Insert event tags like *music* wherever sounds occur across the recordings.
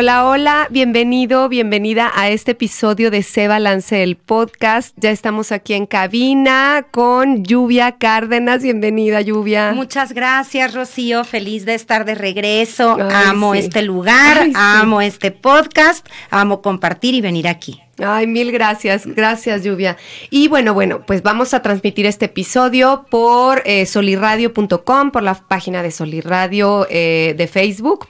Hola, hola, bienvenido, bienvenida a este episodio de Se Balance el podcast. Ya estamos aquí en cabina con Lluvia Cárdenas. Bienvenida, Lluvia. Muchas gracias, Rocío. Feliz de estar de regreso. Ay, amo sí. este lugar, Ay, sí. amo este podcast, amo compartir y venir aquí. Ay, mil gracias, gracias Lluvia. Y bueno, bueno, pues vamos a transmitir este episodio por eh, solirradio.com, por la página de Solirradio eh, de Facebook,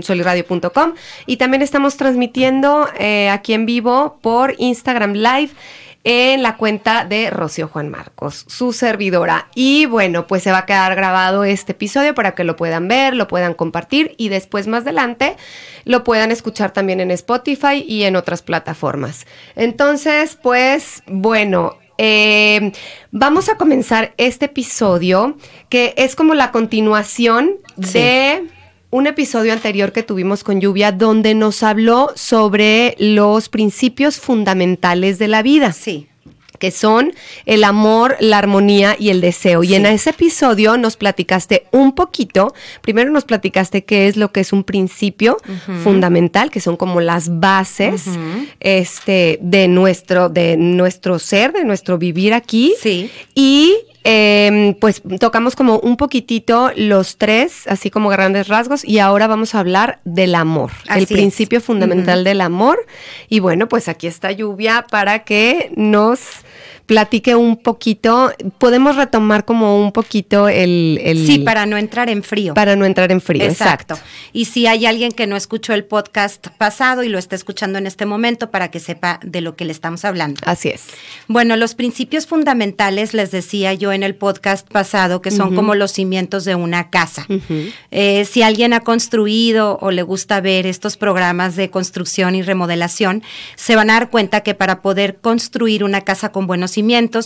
solirradio.com. Y también estamos transmitiendo eh, aquí en vivo por Instagram Live en la cuenta de Rocío Juan Marcos, su servidora. Y bueno, pues se va a quedar grabado este episodio para que lo puedan ver, lo puedan compartir y después más adelante lo puedan escuchar también en Spotify y en otras plataformas. Entonces, pues bueno. eh, vamos a comenzar este episodio que es como la continuación Sí. de un episodio anterior que tuvimos con Lluvia donde nos habló sobre los principios fundamentales de la vida Sí. que son el amor, la armonía y el deseo. Y Sí. en ese episodio nos platicaste un poquito, primero nos platicaste qué es lo que es un principio fundamental, que son como las bases este, de, nuestro, de nuestro ser, de nuestro vivir aquí. Sí. Y eh, pues tocamos como un poquitito los tres, así como grandes rasgos, y ahora vamos a hablar del amor, Así el es. principio fundamental del amor. Y bueno, pues aquí está Lluvia para que nos platique un poquito. Podemos retomar como un poquito el... el- Sí, para no entrar en frío. para no entrar en frío. Exacto. Y si hay alguien que no escuchó el podcast pasado y lo está escuchando en este momento para que sepa de lo que le estamos hablando. Así es. Bueno, los principios fundamentales, les decía yo en el podcast pasado, que son como los cimientos de una casa. Eh, si alguien ha construido o le gusta ver estos programas de construcción y remodelación, se van a dar cuenta que para poder construir una casa con buenos cimientos,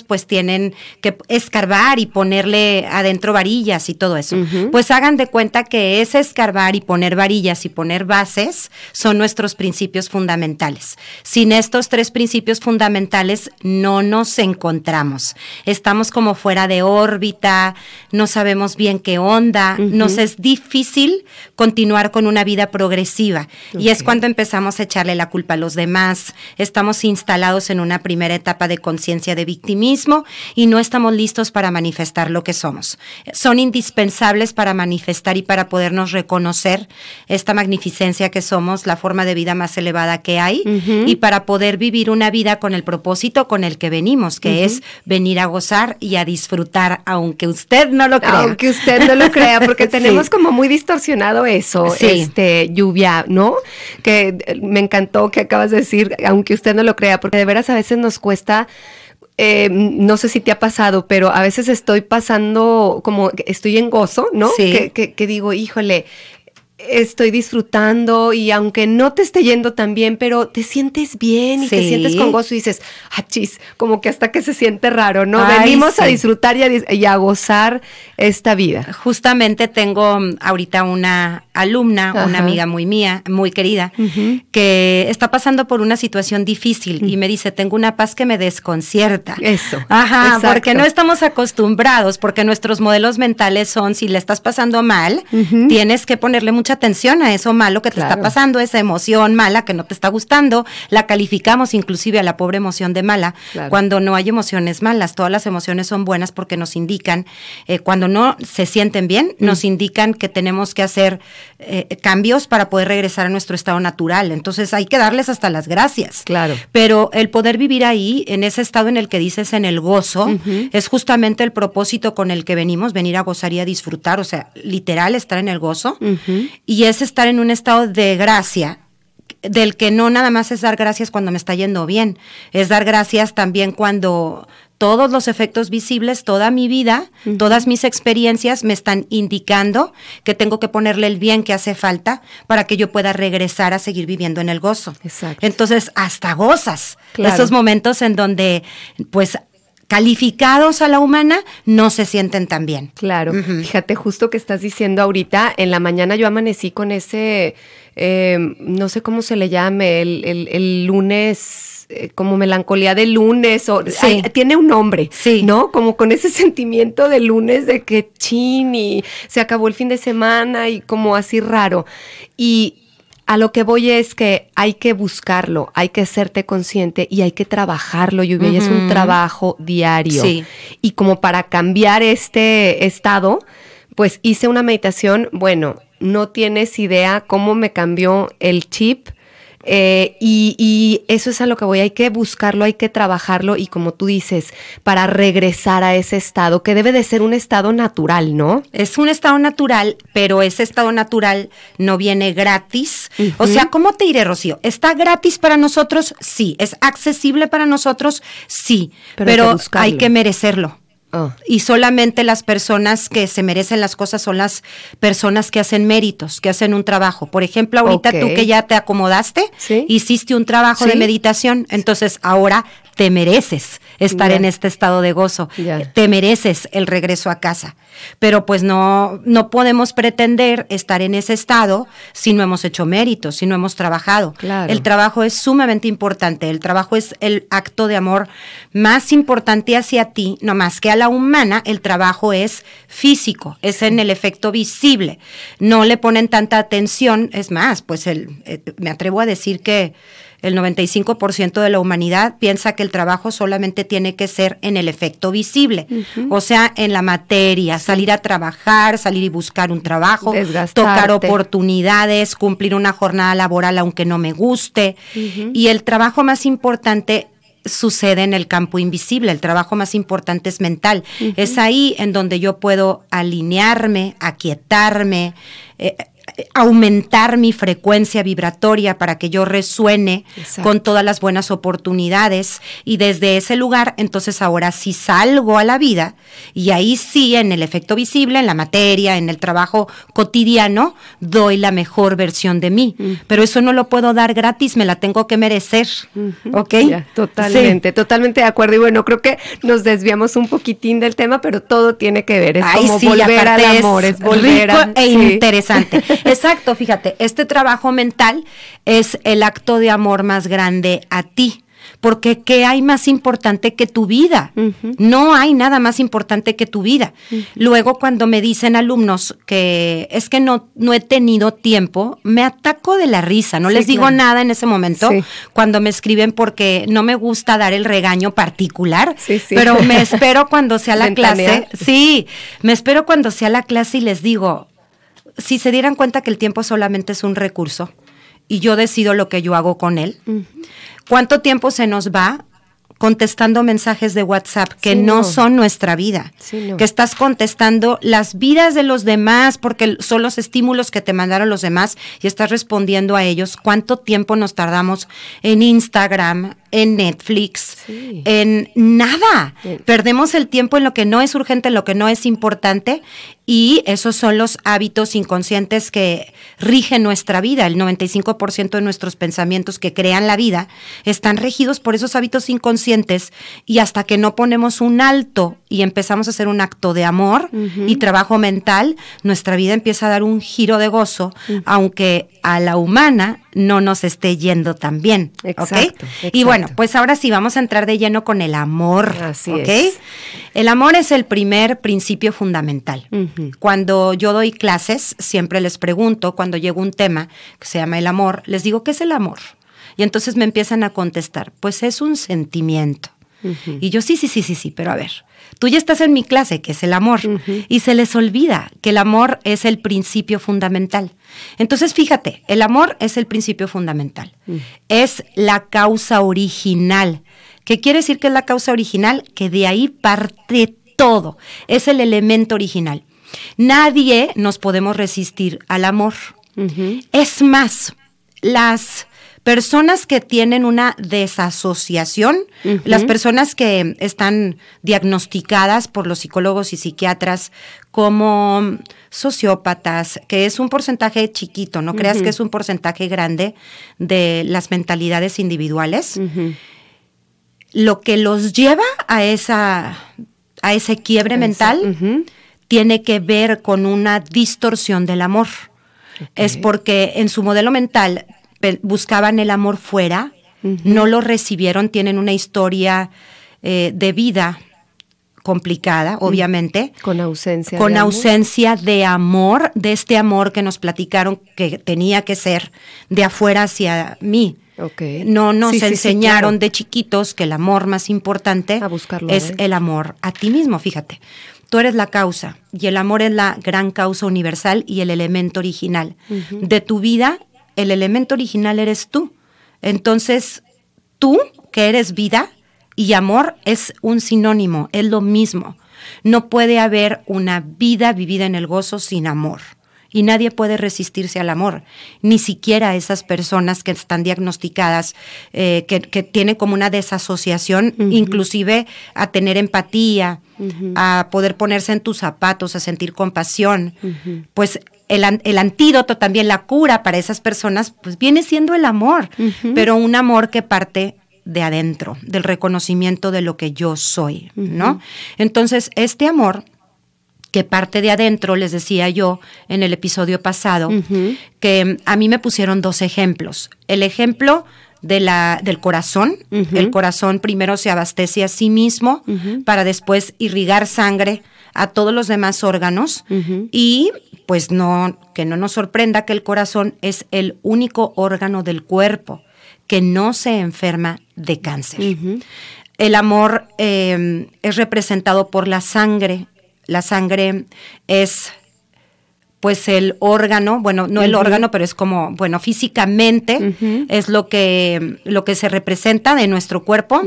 pues tienen que escarbar y ponerle adentro varillas y todo eso. Pues hagan de cuenta que ese escarbar y poner varillas y poner bases son nuestros principios fundamentales. Sin estos tres principios fundamentales no nos encontramos. Estamos como fuera de órbita, no sabemos bien qué onda, nos es difícil continuar con una vida progresiva. Y es cuando empezamos a echarle la culpa a los demás, estamos instalados en una primera etapa de conciencia de victimismo y no estamos listos para manifestar lo que somos. Son indispensables para manifestar y para podernos reconocer esta magnificencia que somos, la forma de vida más elevada que hay y para poder vivir una vida con el propósito con el que venimos, que es venir a gozar y a disfrutar, aunque usted no lo crea. Aunque usted no lo crea, porque *laughs* Sí. tenemos como muy distorsionado eso, Sí. este, lluvia, ¿no? Que eh, me encantó que acabas de decir, aunque usted no lo crea, porque de veras a veces nos cuesta. Eh, no sé si te ha pasado, pero a veces estoy pasando como estoy en gozo, ¿no? Sí. Que, que- que digo, híjole, estoy disfrutando y aunque no te esté yendo tan bien, pero te sientes bien y te sientes con gozo y dices, ah, chis, como que hasta que se siente raro, ¿no? Ay, Venimos a disfrutar y a, dis- y a gozar esta vida. Justamente tengo mm, ahorita una alumna, Ajá. una amiga muy mía, muy querida, que está pasando por una situación difícil y me dice, tengo una paz que me desconcierta. Eso. Ajá, Exacto. porque no estamos acostumbrados, porque nuestros modelos mentales son, si le estás pasando mal, tienes que ponerle mucha atención a eso malo que te Claro. está pasando, esa emoción mala que no te está gustando, la calificamos inclusive a la pobre emoción de mala, Claro. cuando no hay emociones malas, todas las emociones son buenas porque nos indican, eh, cuando no se sienten bien, Mm. nos indican que tenemos que hacer eh, cambios para poder regresar a nuestro estado natural. Entonces hay que darles hasta las gracias. Claro. Pero el poder vivir ahí, en ese estado en el que dices en el gozo, es justamente el propósito con el que venimos, venir a gozar y a disfrutar, o sea, literal estar en el gozo. Y es estar en un estado de gracia del que no nada más es dar gracias cuando me está yendo bien, es dar gracias también cuando todos los efectos visibles, toda mi vida, todas mis experiencias me están indicando que tengo que ponerle el bien que hace falta para que yo pueda regresar a seguir viviendo en el gozo. Exacto. Entonces, hasta gozas Claro. esos momentos en donde, pues, calificados a la humana, no se sienten tan bien. Claro, fíjate, justo que estás diciendo ahorita, en la mañana yo amanecí con ese, eh, no sé cómo se le llame, el, el- el lunes, eh, como melancolía de lunes, o Sí. ay, tiene un nombre, Sí. ¿no? Como con ese sentimiento de lunes de que chin y se acabó el fin de semana y como así raro. Y a lo que voy es que hay que buscarlo, hay que serte consciente y hay que trabajarlo, Lluvia, y es un trabajo diario. Sí. Y como para cambiar este estado, pues hice una meditación, bueno, no tienes idea cómo me cambió el chip. Eh, y, y eso es a lo que voy, hay que buscarlo, hay que trabajarlo y como tú dices, para regresar a ese estado, que debe de ser un estado natural, ¿no? Es un estado natural, pero ese estado natural no viene gratis. O sea, ¿cómo te diré, Rocío? ¿Está gratis para nosotros? Sí. ¿Es accesible para nosotros? Sí. Pero que hay que merecerlo. Oh, Y solamente las personas que se merecen las cosas son las personas que hacen méritos, que hacen un trabajo. Por ejemplo, ahorita tú que ya te acomodaste, Sí. hiciste un trabajo Sí. de meditación, entonces ahora te mereces estar en este estado de gozo. Te mereces el regreso a casa. Pero pues no, no podemos pretender estar en ese estado si no hemos hecho méritos, si no hemos trabajado. Claro. El trabajo es sumamente importante. El trabajo es el acto de amor más importante hacia ti, no más que a la humana. El trabajo es físico, es en el efecto visible. No le ponen tanta atención. Es más, pues el, eh, me atrevo a decir que el 95% de la humanidad piensa que el trabajo solamente tiene que ser en el efecto visible, o sea, en la materia, salir a trabajar, salir y buscar un trabajo, tocar oportunidades, cumplir una jornada laboral aunque no me guste. Y el trabajo más importante sucede en el campo invisible, el trabajo más importante es mental. Es ahí en donde yo puedo alinearme, aquietarme, eh, aumentar mi frecuencia vibratoria para que yo resuene Exacto. con todas las buenas oportunidades y desde ese lugar entonces ahora sí salgo a la vida y ahí sí en el efecto visible, en la materia, en el trabajo cotidiano, doy la mejor versión de mí. Pero eso no lo puedo dar gratis, me la tengo que merecer. ¿Ok? Ya, totalmente, totalmente de acuerdo. Y bueno, creo que nos desviamos un poquitín del tema, pero todo tiene que ver. Es Ay, como sí, volver al amor, es es volver rico a e sí. interesante. *laughs* Exacto, fíjate, este trabajo mental es el acto de amor más grande a ti. Porque ¿qué hay más importante que tu vida? No hay nada más importante que tu vida. Luego cuando me dicen alumnos que es que no, no he tenido tiempo, me ataco de la risa, no Sí, les digo claro. nada en ese momento Sí. cuando me escriben porque no me gusta dar el regaño particular, Sí, sí. pero me *laughs* espero cuando sea la clase Sí, me espero cuando sea la clase y les digo, si se dieran cuenta que el tiempo solamente es un recurso y yo decido lo que yo hago con él, ¿cuánto tiempo se nos va contestando mensajes de WhatsApp que Sí, no. no. son nuestra vida? Sí, no. Que estás contestando las vidas de los demás porque son los estímulos que te mandaron los demás y estás respondiendo a ellos. ¿Cuánto tiempo nos tardamos en Instagram, en Netflix, Sí. en nada? Bien. Perdemos el tiempo en lo que no es urgente, en lo que no es importante y esos son los hábitos inconscientes que rigen nuestra vida. El 95% de nuestros pensamientos que crean la vida están regidos por esos hábitos inconscientes y hasta que no ponemos un alto y empezamos a hacer un acto de amor y trabajo mental, nuestra vida empieza a dar un giro de gozo, aunque a la humana no nos esté yendo tan bien. Exacto, Y bueno, pues ahora sí vamos a entrar de lleno con el amor. Así es. El amor es el primer principio fundamental. Cuando yo doy clases, siempre les pregunto, cuando llega un tema que se llama el amor, les digo, ¿qué es el amor? Y entonces me empiezan a contestar, pues es un sentimiento. Y yo, sí, sí, sí, sí, sí, pero a ver, tú ya estás en mi clase, que es el amor, y se les olvida que el amor es el principio fundamental. Entonces, fíjate, el amor es el principio fundamental, es la causa original. ¿Qué quiere decir que es la causa original? Que de ahí parte todo, es el elemento original. Nadie nos podemos resistir al amor. Es más, las Personas que tienen una desasociación, las personas que están diagnosticadas por los psicólogos y psiquiatras como sociópatas, que es un porcentaje chiquito, no creas que es un porcentaje grande de las mentalidades individuales. Lo que los lleva a esa a ese quiebre mental tiene que ver con una distorsión del amor. Es porque en su modelo mental buscaban el amor fuera, no lo recibieron, tienen una historia eh, de vida complicada, obviamente. Con ausencia. Con ausencia de amor, de este amor que nos platicaron que tenía que ser de afuera hacia mí. No nos enseñaron de chiquitos que el amor más importante es el amor a ti mismo, fíjate. Tú eres la causa y el amor es la gran causa universal y el elemento original. De tu vida, el elemento original eres tú. Entonces, tú, que eres vida y amor, es un sinónimo, es lo mismo. No puede haber una vida vivida en el gozo sin amor y nadie puede resistirse al amor, ni siquiera esas personas que están diagnosticadas, eh, que, tienen como una desasociación, inclusive a tener empatía, a poder ponerse en tus zapatos, a sentir compasión. Pues el, el, antídoto, también la cura para esas personas, pues viene siendo el amor, pero un amor que parte de adentro, del reconocimiento de lo que yo soy, ¿no? Entonces, este amor que parte de adentro, les decía yo en el episodio pasado, que a mí me pusieron dos ejemplos. El ejemplo de la, del corazón. El corazón primero se abastece a sí mismo para después irrigar sangre a todos los demás órganos y pues no, que no nos sorprenda que el corazón es el único órgano del cuerpo que no se enferma de cáncer. El amor eh, es representado por la sangre. La sangre es pues el órgano, bueno, no el órgano, pero es como, bueno, físicamente es lo que, lo que se representa de nuestro cuerpo,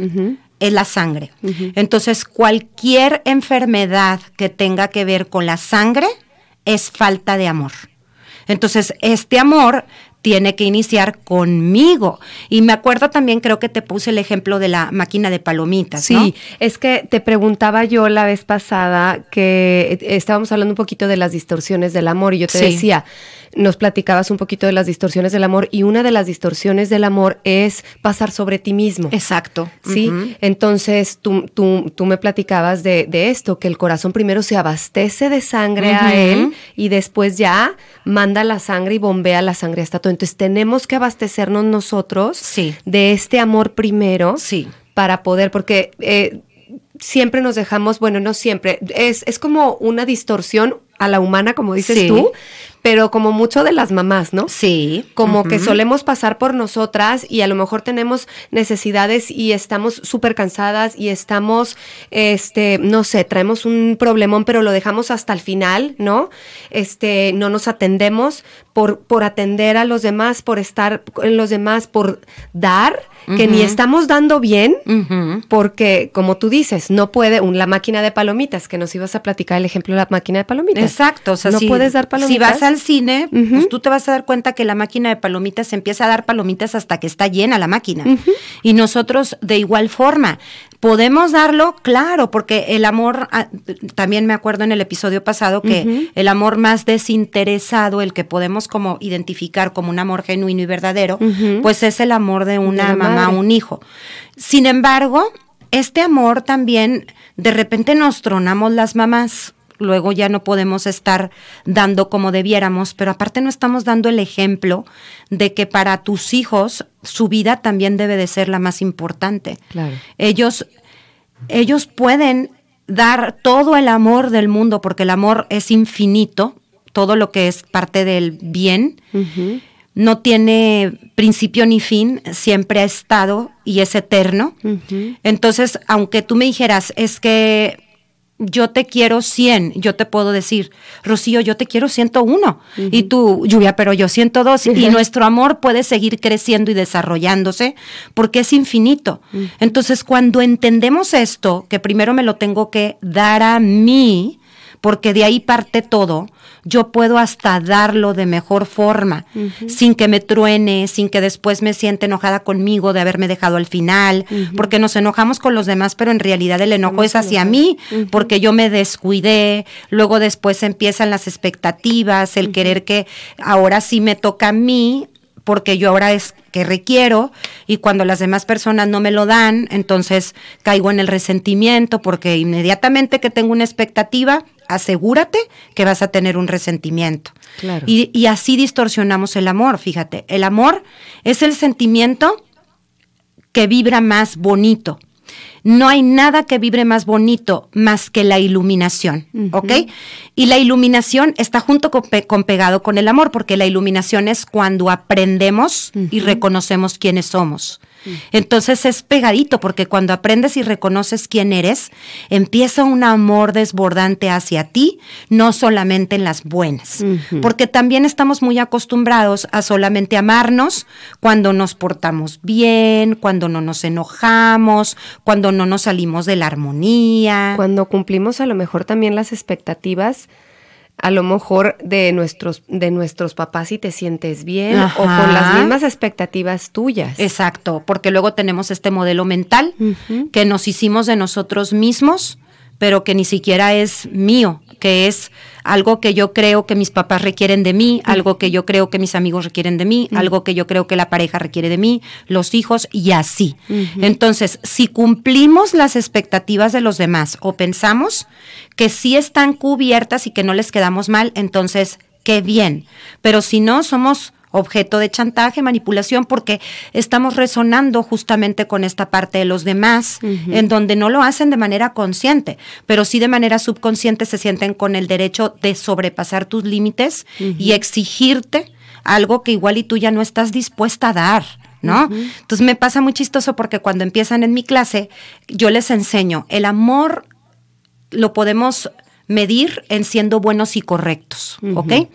es la sangre. Entonces, cualquier enfermedad que tenga que ver con la sangre es falta de amor. Entonces, este amor tiene que iniciar conmigo. Y me acuerdo también, creo que te puse el ejemplo de la máquina de palomitas. Sí, es que te preguntaba yo la vez pasada que estábamos hablando un poquito de las distorsiones del amor y yo te decía, nos platicabas un poquito de las distorsiones del amor y una de las distorsiones del amor es pasar sobre ti mismo. Exacto. Sí, entonces tú, tú, tú, me platicabas de, esto, que el corazón primero se abastece de sangre a él y después ya manda la sangre y bombea la sangre hasta todo. Entonces tenemos que abastecernos nosotros de este amor primero sí. para poder, porque eh, siempre nos dejamos, bueno, no siempre, es, es como una distorsión a la humana, como dices tú, pero como mucho de las mamás, ¿no? Sí. Como que solemos pasar por nosotras y a lo mejor tenemos necesidades y estamos súper cansadas y estamos, este, no sé, traemos un problemón, pero lo dejamos hasta el final, ¿no? Este, no nos atendemos por, por atender a los demás, por estar en los demás, por dar que ni estamos dando bien, porque como tú dices, no puede, un, la máquina de palomitas, que nos ibas a platicar el ejemplo de la máquina de palomitas. Exacto, o sea, no puedes dar palomitas. Si vas al cine, pues tú te vas a dar cuenta que la máquina de palomitas empieza a dar palomitas hasta que está llena la máquina. Y nosotros de igual forma, ¿Podemos darlo? Claro, porque el amor, ah, también me acuerdo en el episodio pasado que el amor más desinteresado, el que podemos como identificar como un amor genuino y verdadero, pues es el amor de una mamá, un hijo. Sin embargo, este amor también, de repente nos tronamos las mamás luego ya no podemos estar dando como debiéramos, pero aparte no estamos dando el ejemplo de que para tus hijos su vida también debe de ser la más importante. Claro. Ellos, ellos pueden dar todo el amor del mundo, porque el amor es infinito, todo lo que es parte del bien. No tiene principio ni fin, siempre ha estado y es eterno. Entonces, aunque tú me dijeras, es que yo te quiero 100, yo te puedo decir, Rocío, yo te quiero 101, y tú, Lluvia, pero yo 102, y nuestro amor puede seguir creciendo y desarrollándose porque es infinito. Entonces, cuando entendemos esto, que primero me lo tengo que dar a mí, porque de ahí parte todo, yo puedo hasta darlo de mejor forma, sin que me truene, sin que después me sienta enojada conmigo de haberme dejado al final, porque nos enojamos con los demás, pero en realidad el enojo es hacia mí, porque yo me descuidé, luego después empiezan las expectativas, el querer que ahora sí me toca a mí porque yo ahora es que requiero y cuando las demás personas no me lo dan, entonces caigo en el resentimiento porque inmediatamente que tengo una expectativa, asegúrate que vas a tener un resentimiento. Y, y así distorsionamos el amor, fíjate, el amor es el sentimiento que vibra más bonito, no hay nada que vibre más bonito más que la iluminación, ¿ok? Y la iluminación está junto con, pegado con el amor, porque la iluminación es cuando aprendemos y reconocemos quiénes somos. Entonces es pegadito porque cuando aprendes y reconoces quién eres, empieza un amor desbordante hacia ti, no solamente en las buenas, porque también estamos muy acostumbrados a solamente amarnos cuando nos portamos bien, cuando no nos enojamos, cuando no nos salimos de la armonía. Cuando cumplimos a lo mejor también las expectativas a lo mejor de nuestros, de nuestros papás si te sientes bien o con las mismas expectativas tuyas. Exacto, porque luego tenemos este modelo mental que nos hicimos de nosotros mismos, pero que ni siquiera es mío, que es algo que yo creo que mis papás requieren de mí, algo que yo creo que mis amigos requieren de mí, algo que yo creo que la pareja requiere de mí, los hijos y así. Entonces, si cumplimos las expectativas de los demás o pensamos que sí están cubiertas y que no les quedamos mal, entonces, qué bien. Pero si no, somos objeto de chantaje, manipulación, porque estamos resonando justamente con esta parte de los demás, en donde no lo hacen de manera consciente, pero sí de manera subconsciente se sienten con el derecho de sobrepasar tus límites y exigirte algo que igual y tú ya no estás dispuesta a dar. ¿No? Entonces me pasa muy chistoso porque cuando empiezan en mi clase, yo les enseño, el amor lo podemos medir en siendo buenos y correctos, ¿ok?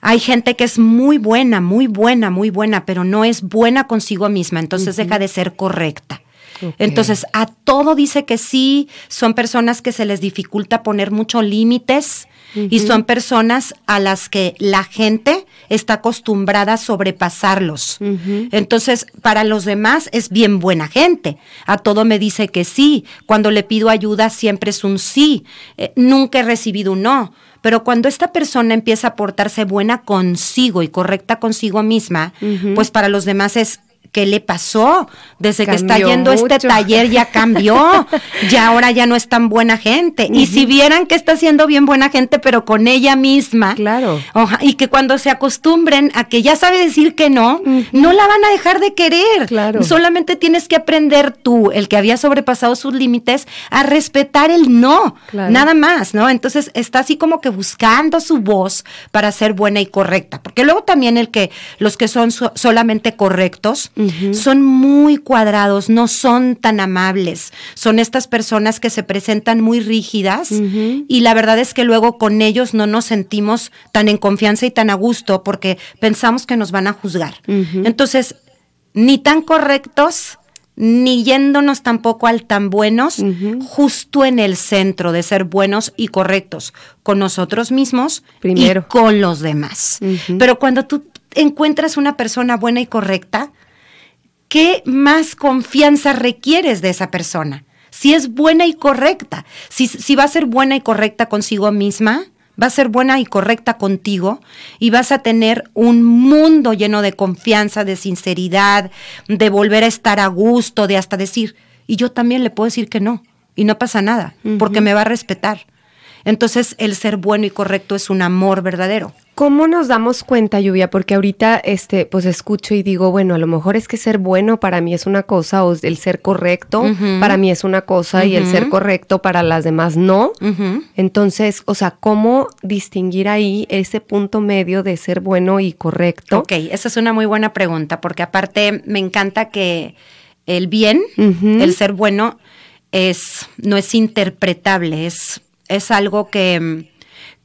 Hay gente que es muy buena, muy buena, muy buena, pero no es buena consigo misma, entonces deja de ser correcta. Entonces, a todo dice que sí, son personas que se les dificulta poner muchos límites y son personas a las que la gente está acostumbrada a sobrepasarlos. Entonces, para los demás es bien buena gente. A todo me dice que sí. Cuando le pido ayuda siempre es un sí. Eh, nunca he recibido un no. Pero cuando esta persona empieza a portarse buena consigo y correcta consigo misma, pues para los demás es ¿Qué le pasó? Desde que está yendo este taller ya cambió, *laughs* ya ahora ya no es tan buena gente. Y si vieran que está siendo bien buena gente, pero con ella misma, claro. y que cuando se acostumbren a que ya sabe decir que no, no la van a dejar de querer. Claro. Solamente tienes que aprender tú, el que había sobrepasado sus límites, a respetar el no, nada más, ¿no? Entonces está así como que buscando su voz para ser buena y correcta, porque luego también el que los que son solamente correctos son muy cuadrados, no son tan amables. Son estas personas que se presentan muy rígidas y la verdad es que luego con ellos no nos sentimos tan en confianza y tan a gusto porque pensamos que nos van a juzgar. Entonces, ni tan correctos, ni yéndonos tampoco al tan buenos, justo en el centro de ser buenos y correctos con nosotros mismos Primero. y con los demás. Pero cuando tú encuentras una persona buena y correcta, ¿qué más confianza requieres de esa persona? Si es buena y correcta, si, si va a ser buena y correcta consigo misma, va a ser buena y correcta contigo y vas a tener un mundo lleno de confianza, de sinceridad, de volver a estar a gusto, de hasta decir, y yo también le puedo decir que no, y no pasa nada, porque me va a respetar. Entonces el ser bueno y correcto es un amor verdadero. ¿Cómo nos damos cuenta, Lluvia? Porque ahorita, este, pues escucho y digo, bueno, a lo mejor es que ser bueno para mí es una cosa, o el ser correcto para mí es una cosa, y el ser correcto para las demás no. Entonces, o sea, ¿cómo distinguir ahí ese punto medio de ser bueno y correcto? Ok, esa es una muy buena pregunta, porque aparte me encanta que el bien, el ser bueno, es, no es interpretable, es, es algo que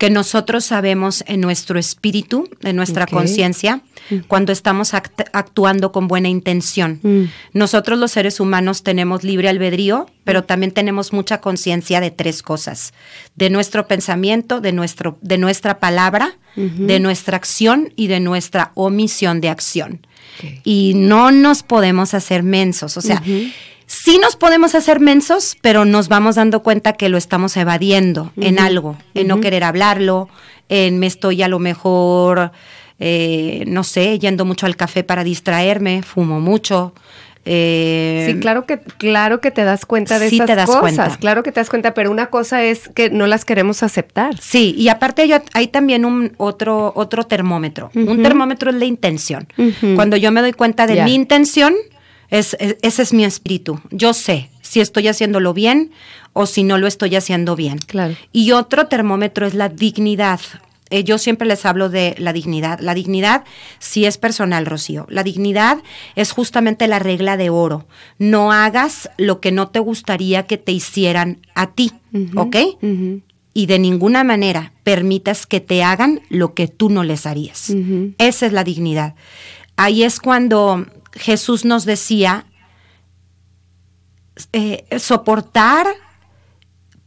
que nosotros sabemos en nuestro espíritu, en nuestra conciencia, cuando estamos actuando con buena intención. Mm. Nosotros los seres humanos tenemos libre albedrío, pero también tenemos mucha conciencia de tres cosas, de nuestro pensamiento, de, nuestro, de nuestra palabra, de nuestra acción y de nuestra omisión de acción. Y no nos podemos hacer mensos, o sea, sí nos podemos hacer mensos, pero nos vamos dando cuenta que lo estamos evadiendo en algo, en no querer hablarlo, en me estoy a lo mejor, eh, no sé, yendo mucho al café para distraerme, fumo mucho. Eh, sí, claro que, claro que te das cuenta de esas te das cosas, cuenta. claro que te das cuenta, pero una cosa es que no las queremos aceptar. Sí, y aparte hay, también un otro, otro termómetro. Un termómetro es la intención. Cuando yo me doy cuenta de mi intención, es, ese es mi espíritu. Yo sé si estoy haciéndolo bien o si no lo estoy haciendo bien. Claro. Y otro termómetro es la dignidad. Eh, yo siempre les hablo de la dignidad. La dignidad sí es personal, Rocío. La dignidad es justamente la regla de oro. No hagas lo que no te gustaría que te hicieran a ti, ¿ok? Y de ninguna manera permitas que te hagan lo que tú no les harías. Esa es la dignidad. Ahí es cuando Jesús nos decía, eh, soportar,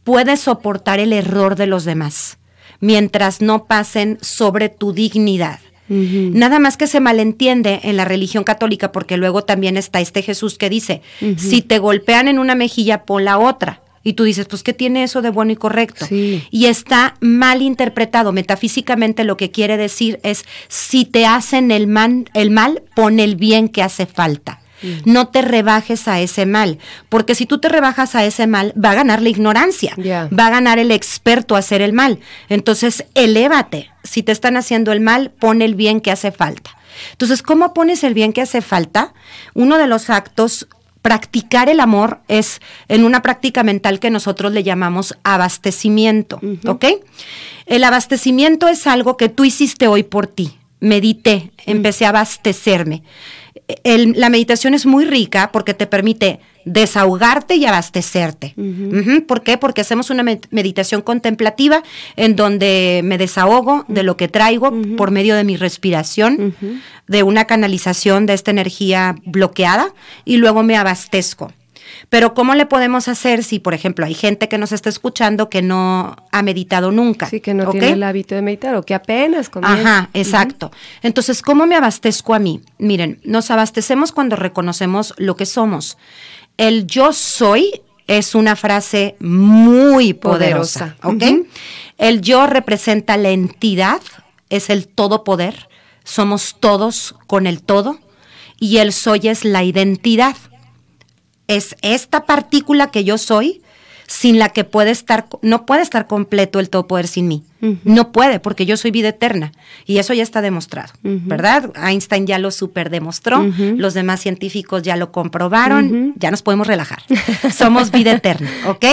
puedes soportar el error de los demás, mientras no pasen sobre tu dignidad. Nada más que se malentiende en la religión católica, porque luego también está este Jesús que dice, si te golpean en una mejilla, pon la otra. Y tú dices, pues, ¿qué tiene eso de bueno y correcto? Y está mal interpretado. Metafísicamente lo que quiere decir es, si te hacen el mal, el mal pon el bien que hace falta. Mm. No te rebajes a ese mal, porque si tú te rebajas a ese mal, va a ganar la ignorancia, va a ganar el experto a hacer el mal. Entonces, elévate. Si te están haciendo el mal, pon el bien que hace falta. Entonces, ¿cómo pones el bien que hace falta? Uno de los actos practicar el amor es en una práctica mental que nosotros le llamamos abastecimiento, ¿ok? El abastecimiento es algo que tú hiciste hoy por ti. Medité, empecé a abastecerme la meditación es muy rica porque te permite desahogarte y abastecerte. ¿Por qué? Porque hacemos una meditación contemplativa en donde me desahogo de lo que traigo por medio de mi respiración, de una canalización de esta energía bloqueada y luego me abastezco. Pero ¿cómo le podemos hacer si, por ejemplo, hay gente que nos está escuchando que no ha meditado nunca? Sí, que no tiene el hábito de meditar o que apenas comienza. Ajá, exacto. Entonces, ¿cómo me abastezco a mí? Miren, nos abastecemos cuando reconocemos lo que somos. El yo soy es una frase muy poderosa, ¿ok? El yo representa la entidad, es el todopoder, somos todos con el todo, y el soy es la identidad es esta partícula que yo soy sin la que puede estar, no puede estar completo el todo poder sin mí. No puede, porque yo soy vida eterna. Y eso ya está demostrado, ¿verdad? Einstein ya lo super demostró, los demás científicos ya lo comprobaron, ya nos podemos relajar. Somos vida eterna, *laughs* ¿ok?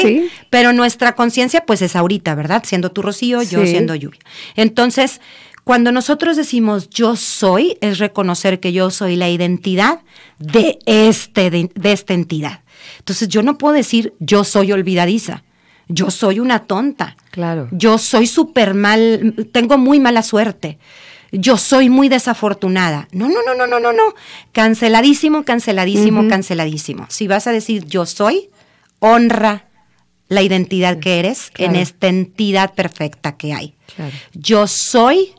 Pero nuestra conciencia, pues es ahorita, ¿verdad? Siendo tu Rocío, yo siendo lluvia. Entonces, cuando nosotros decimos yo soy, es reconocer que yo soy la identidad de, este, de, esta entidad. Entonces yo no puedo decir yo soy olvidadiza. Yo soy una tonta. Claro. Yo soy súper mal, tengo muy mala suerte. Yo soy muy desafortunada. No, no, no, no, no, no, no. Canceladísimo, canceladísimo, canceladísimo. Si vas a decir yo soy, honra la identidad que eres en esta entidad perfecta que hay. Yo soy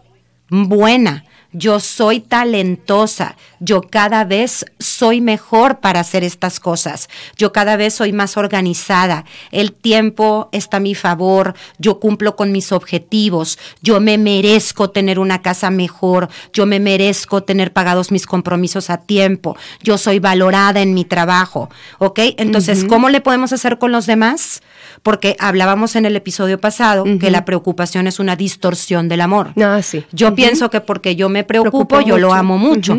buena, yo soy talentosa, yo cada vez soy mejor para hacer estas cosas, yo cada vez soy más organizada, el tiempo está a mi favor, yo cumplo con mis objetivos, yo me merezco tener una casa mejor, yo me merezco tener pagados mis compromisos a tiempo, yo soy valorada en mi trabajo, ¿ok? Entonces, ¿cómo le podemos hacer con los demás? porque hablábamos en el episodio pasado que la preocupación es una distorsión del amor. Ah, sí. Yo pienso que porque yo me preocupo, yo lo amo mucho.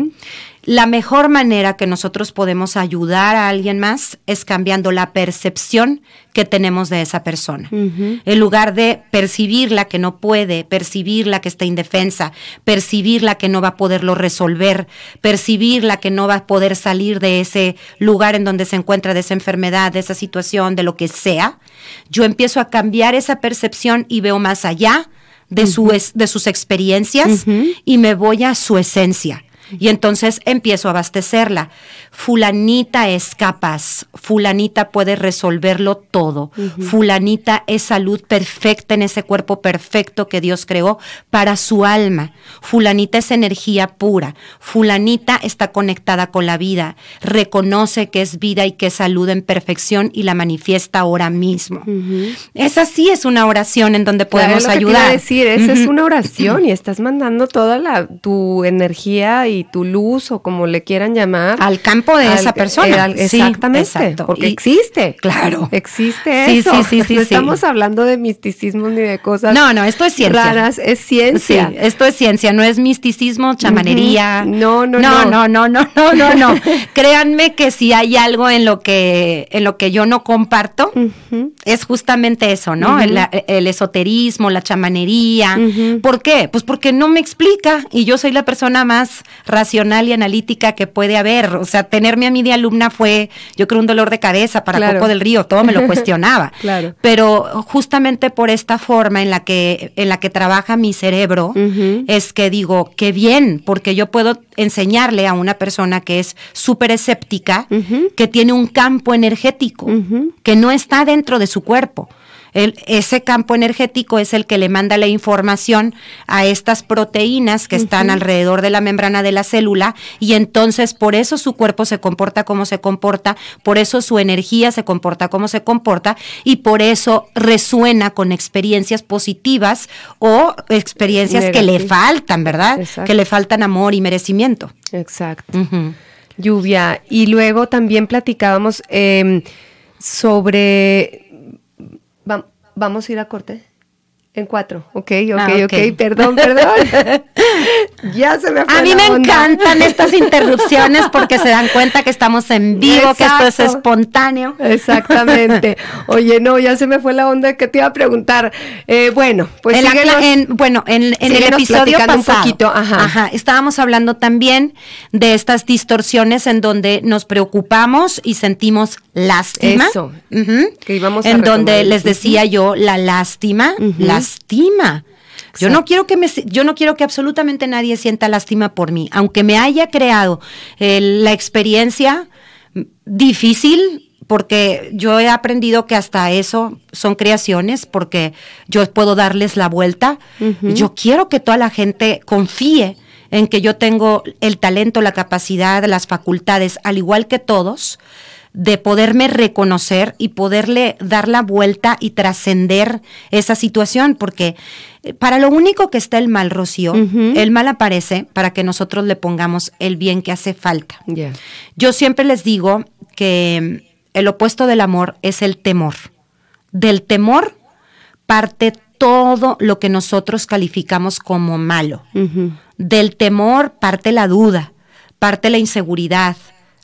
La mejor manera que nosotros podemos ayudar a alguien más es cambiando la percepción que tenemos de esa persona. En lugar de percibirla que no puede, percibirla que está indefensa, percibirla que no va a poderlo resolver, percibirla que no va a poder salir de ese lugar en donde se encuentra, de esa enfermedad, de esa situación, de lo que sea, yo empiezo a cambiar esa percepción y veo más allá de, su es- de sus experiencias y me voy a su esencia. Y entonces empiezo a abastecerla. Fulanita es capaz, fulanita puede resolverlo todo, fulanita es salud perfecta en ese cuerpo perfecto que Dios creó para su alma, fulanita es energía pura, fulanita está conectada con la vida, reconoce que es vida y que es salud en perfección y la manifiesta ahora mismo. Esa sí es una oración en donde podemos es lo que te ayudar. iba a decir, esa es una oración y estás mandando toda la, tu energía y tu luz o como le quieran llamar. al campo de al- esa persona. al- exactamente. Porque Y- existe. Claro. Existe Sí, eso. sí, sí, sí, *laughs* no estamos hablando de misticismo ni de cosas No, no, esto es ciencia. raras, es ciencia. Sí, esto es ciencia, no es misticismo, chamanería. Ujú. No, no, no. no. No, no, no, no, no, no. *laughs* Créanme que si hay algo en lo que, en lo que yo no comparto, es justamente eso, ¿no? El, el esoterismo, la chamanería. ¿Por qué? Pues porque no me explica y yo soy la persona más racional y analítica que puede haber. O sea, tenerme a mí de alumna fue, yo creo, un dolor de cabeza para Claro. Coco del Río, todo me lo *laughs* cuestionaba. Claro. Pero justamente por esta forma en la que, en la que trabaja mi cerebro, es que digo, qué bien, porque yo puedo enseñarle a una persona que es súper escéptica, que tiene un campo energético, que no está dentro de su cuerpo. El- ese campo energético es el que le manda la información a estas proteínas que están alrededor de la membrana de la célula y entonces por eso su cuerpo se comporta como se comporta, por eso su energía se comporta como se comporta y por eso resuena con experiencias positivas o experiencias que le faltan, ¿verdad? Exacto. Que le faltan amor y merecimiento. Exacto. Lluvia. Y luego también platicábamos eh, sobre. Va- vamos a ir a corte. En cuatro. Ok, ok, Ah, ok. ok. Perdón, perdón. *laughs* ya se me fue A mí la me onda. encantan estas interrupciones porque se dan cuenta que estamos en vivo, que esto es espontáneo. Exactamente. *laughs* Oye, no, ya se me fue la onda que te iba a preguntar. Eh, bueno, pues En la síguenos. en- bueno, en, en el episodio un pasado, poquito, ajá. estábamos hablando también de estas distorsiones en donde nos preocupamos y sentimos lástima. Eso, que íbamos a En donde les decía yo la lástima, Ujú. Lastima. Yo Exacto. no quiero que me, yo no quiero que absolutamente nadie sienta lástima por mí, aunque me haya creado eh, la experiencia difícil, porque yo he aprendido que hasta eso son creaciones, porque yo puedo darles la vuelta. Yo quiero que toda la gente confíe en que yo tengo el talento, la capacidad, las facultades, al igual que todos, de poderme reconocer y poderle dar la vuelta y trascender esa situación, porque eh, para lo único que está el mal, Rocío, el mal aparece para que nosotros le pongamos el bien que hace falta. Yo siempre les digo que mm, el opuesto del amor es el temor. Del temor parte todo lo que nosotros calificamos como malo. Del temor parte la duda, parte la inseguridad,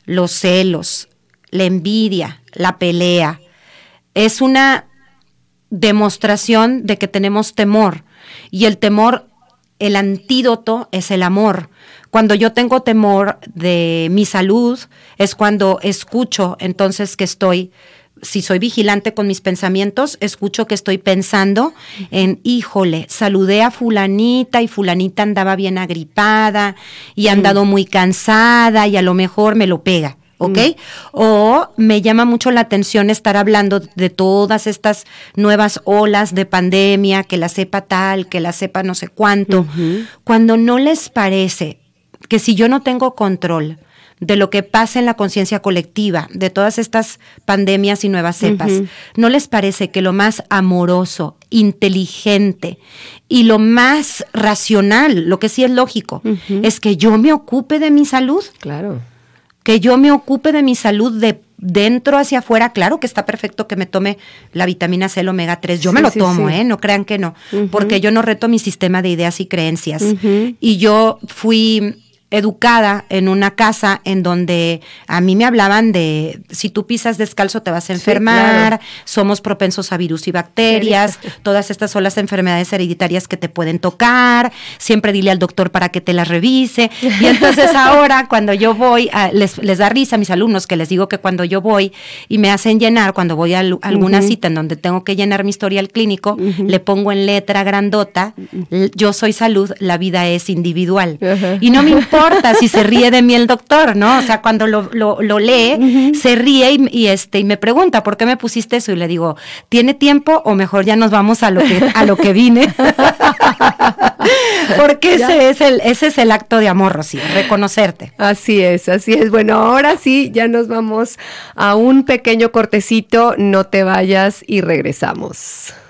los celos, la envidia, la pelea. Es una demostración de que tenemos temor y el temor, el antídoto es el amor. Cuando yo tengo temor de mi salud es cuando escucho entonces que estoy si soy vigilante con mis pensamientos, escucho que estoy pensando en, híjole, saludé a fulanita y fulanita andaba bien agripada y ha andado muy cansada y a lo mejor me lo pega. ¿Ok? O me llama mucho la atención estar hablando de todas estas nuevas olas de pandemia, que la sepa tal, que la sepa no sé cuánto, cuando no les parece que si yo no tengo control de lo que pasa en la conciencia colectiva, de todas estas pandemias y nuevas cepas. ¿no les parece que lo más amoroso, inteligente y lo más racional, lo que sí es lógico, es que yo me ocupe de mi salud? Claro. Que yo me ocupe de mi salud de dentro hacia afuera, claro que está perfecto que me tome la vitamina C, el omega 3, yo me lo sí, tomo, sí. ¿eh? No crean que no, porque yo no reto mi sistema de ideas y creencias. Y yo fui educada en una casa en donde a mí me hablaban de si tú pisas descalzo te vas a enfermar, somos propensos a virus y bacterias, todas estas son las enfermedades hereditarias que te pueden tocar, siempre dile al doctor para que te las revise. Y entonces *laughs* ahora cuando yo voy, les, les, da risa a mis alumnos que les digo que cuando yo voy y me hacen llenar, cuando voy a, alguna cita en donde tengo que llenar mi historial clínico, le pongo en letra grandota, yo soy salud, la vida es individual. Y no me importa *laughs* si se ríe de mí el doctor, ¿no? O sea, cuando lo, lo, lee, se ríe y, este, y me pregunta, ¿por qué me pusiste eso? Y le digo, ¿tiene tiempo o mejor ya nos vamos a lo que, a lo que vine? *laughs* Porque ese es, el, ese es el acto de amor, Rocío, reconocerte. Así es, así es. Bueno, ahora sí, ya nos vamos a un pequeño cortecito, no te vayas y regresamos.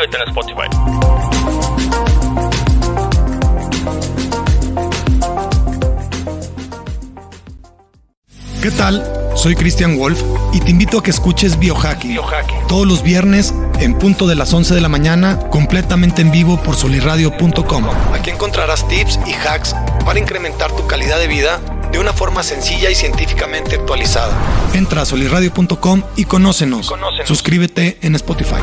en Spotify. ¿Qué tal? Soy Christian Wolf y te invito a que escuches Biohacking, Biohacking. todos los viernes en punto de las 11 de la mañana, completamente en vivo por soliradio.com. Aquí encontrarás tips y hacks para incrementar tu calidad de vida de una forma sencilla y científicamente actualizada. Entra a soliradio.com y conócenos. Suscríbete en Spotify.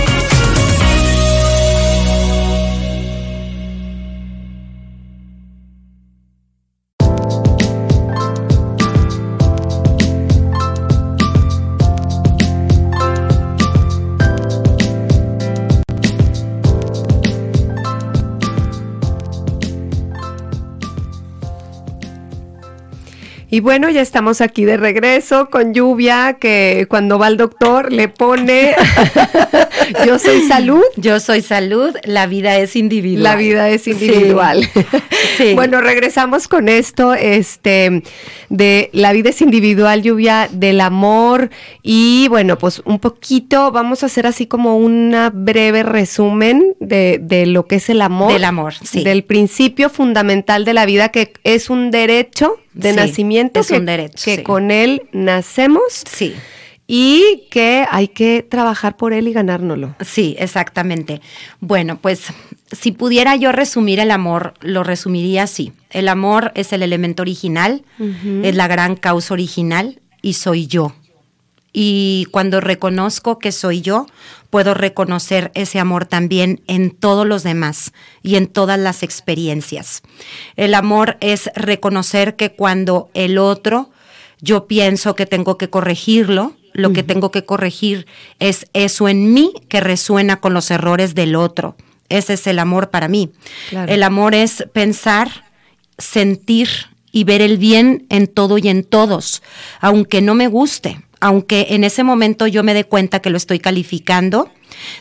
Y bueno, ya estamos aquí de regreso con lluvia, que cuando va al doctor le pone *laughs* yo soy salud. Yo soy salud, la vida es individual. La vida es individual. *laughs* Sí. Bueno, regresamos con esto, este, de la vida es individual, lluvia, del amor. Y bueno, pues un poquito, vamos a hacer así como una breve resumen de, de lo que es el amor. Del amor, sí. Del principio fundamental de la vida, que es un derecho de nacimiento. Es un derecho. Que con él nacemos. Sí. Y que hay que trabajar por él y ganárnoslo. Sí, exactamente. Bueno, pues si pudiera yo resumir el amor, lo resumiría así. El amor es el elemento original, es la gran causa original y soy yo. Y cuando reconozco que soy yo, puedo reconocer ese amor también en todos los demás y en todas las experiencias. El amor es reconocer que cuando el otro, yo pienso que tengo que corregirlo, lo que tengo que corregir es eso en mí que resuena con los errores del otro. Ese es el amor para mí. El amor es pensar, sentir y ver el bien en todo y en todos, aunque no me guste, aunque en ese momento yo me dé cuenta que lo estoy calificando,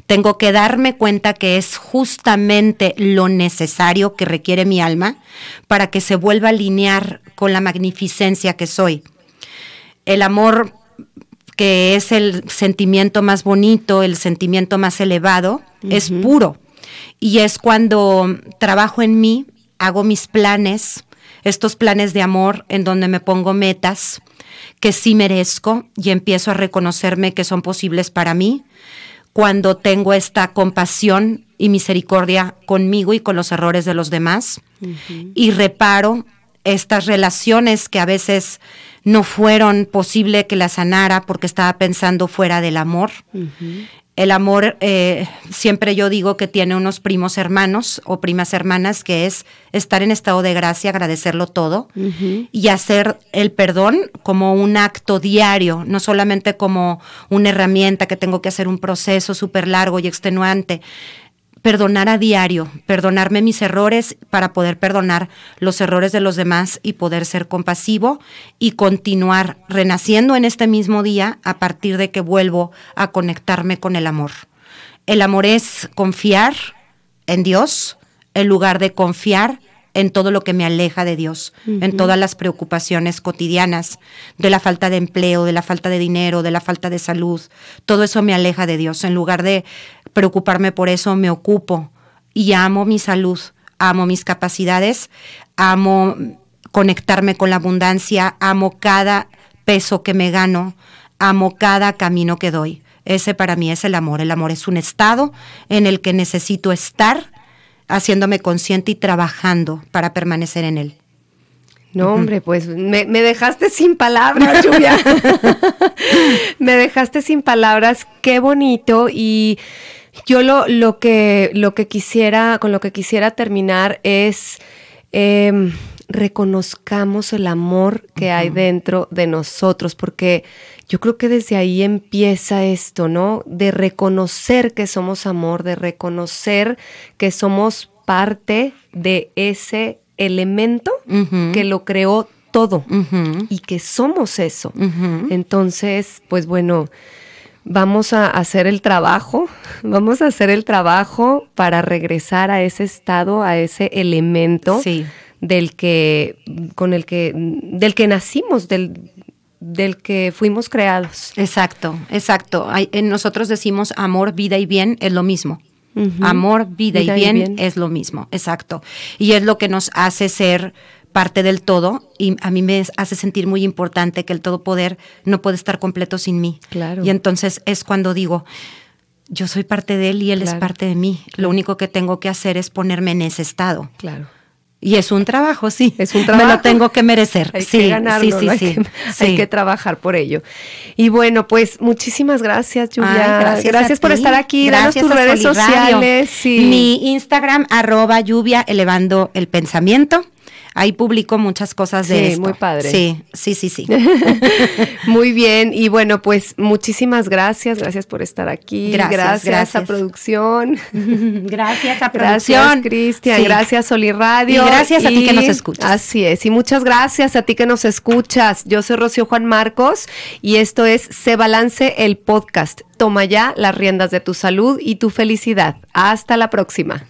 tengo que darme cuenta que es justamente lo necesario que requiere mi alma para que se vuelva a alinear con la magnificencia que soy. El amor que es el sentimiento más bonito, el sentimiento más elevado, es puro. Y es cuando trabajo en mí, hago mis planes, estos planes de amor en donde me pongo metas, que sí merezco y empiezo a reconocerme que son posibles para mí, cuando tengo esta compasión y misericordia conmigo y con los errores de los demás. Y reparo estas relaciones que a veces no fueron posible que las sanara porque estaba pensando fuera del amor. El amor, eh, siempre yo digo que tiene unos primos hermanos o primas hermanas, que es estar en estado de gracia, agradecerlo todo y hacer el perdón como un acto diario, no solamente como una herramienta que tengo que hacer un proceso súper largo y extenuante perdonar a diario, perdonarme mis errores para poder perdonar los errores de los demás y poder ser compasivo y continuar renaciendo en este mismo día a partir de que vuelvo a conectarme con el amor. El amor es confiar en Dios en lugar de confiar en todo lo que me aleja de Dios, en todas las preocupaciones cotidianas, de la falta de empleo, de la falta de dinero, de la falta de salud. Todo eso me aleja de Dios. En lugar de preocuparme por eso, me ocupo y amo mi salud, amo mis capacidades, amo conectarme con la abundancia, amo cada peso que me gano, amo cada camino que doy. Ese para mí es el amor. El amor es un estado en el que necesito estar haciéndome consciente y trabajando para permanecer en él. No, hombre, pues me, dejaste sin palabras, *laughs* Lluvia. me dejaste sin palabras, qué bonito. Y yo lo, lo, que, lo que quisiera, con lo que quisiera terminar es em, reconozcamos el amor que hay dentro de nosotros, porque yo creo que desde ahí empieza esto, ¿no? De reconocer que somos amor, de reconocer que somos parte de ese elemento que lo creó todo y que somos eso. Entonces, pues bueno, vamos a hacer el trabajo, *laughs* vamos a hacer el trabajo para regresar a ese estado, a ese elemento del que, con el que, del que nacimos, del, del que fuimos creados. Exacto, exacto. nosotros decimos amor, vida y bien es lo mismo. Amor, vida, y, bien es lo mismo, exacto. Y es lo que nos hace ser parte del todo y a mí me hace sentir muy importante que el todo poder no puede estar completo sin mí. Claro. Y entonces es cuando digo, yo soy parte de él y él es parte de mí. Lo único que tengo que hacer es ponerme en ese estado. Claro. Y es un trabajo, sí. Es un trabajo. Me lo tengo que merecer. Hay sí, que ganarlo, sí, hay, sí, que, hay que trabajar por ello. Y bueno, pues muchísimas gracias, Lluvia. gracias, por estar aquí. Gracias Danos tus redes sociales. Mi Instagram, arroba lluvia, elevando el pensamiento. Ahí publico muchas cosas de sí, esto. muy padre. Sí, sí, sí, sí. *laughs* *laughs* muy bien. Y bueno, pues muchísimas gracias. Gracias por estar aquí. Gracias, gracias, a producción. *laughs* gracias a producción. Gracias, Cristian. Gracias, Soli Radio. Y gracias a ti que nos escuchas. Así es. Y muchas gracias a ti que nos escuchas. Yo soy Rocío Juan Marcos y esto es Se Balance el Podcast. Toma ya las riendas de tu salud y tu felicidad. Hasta la próxima.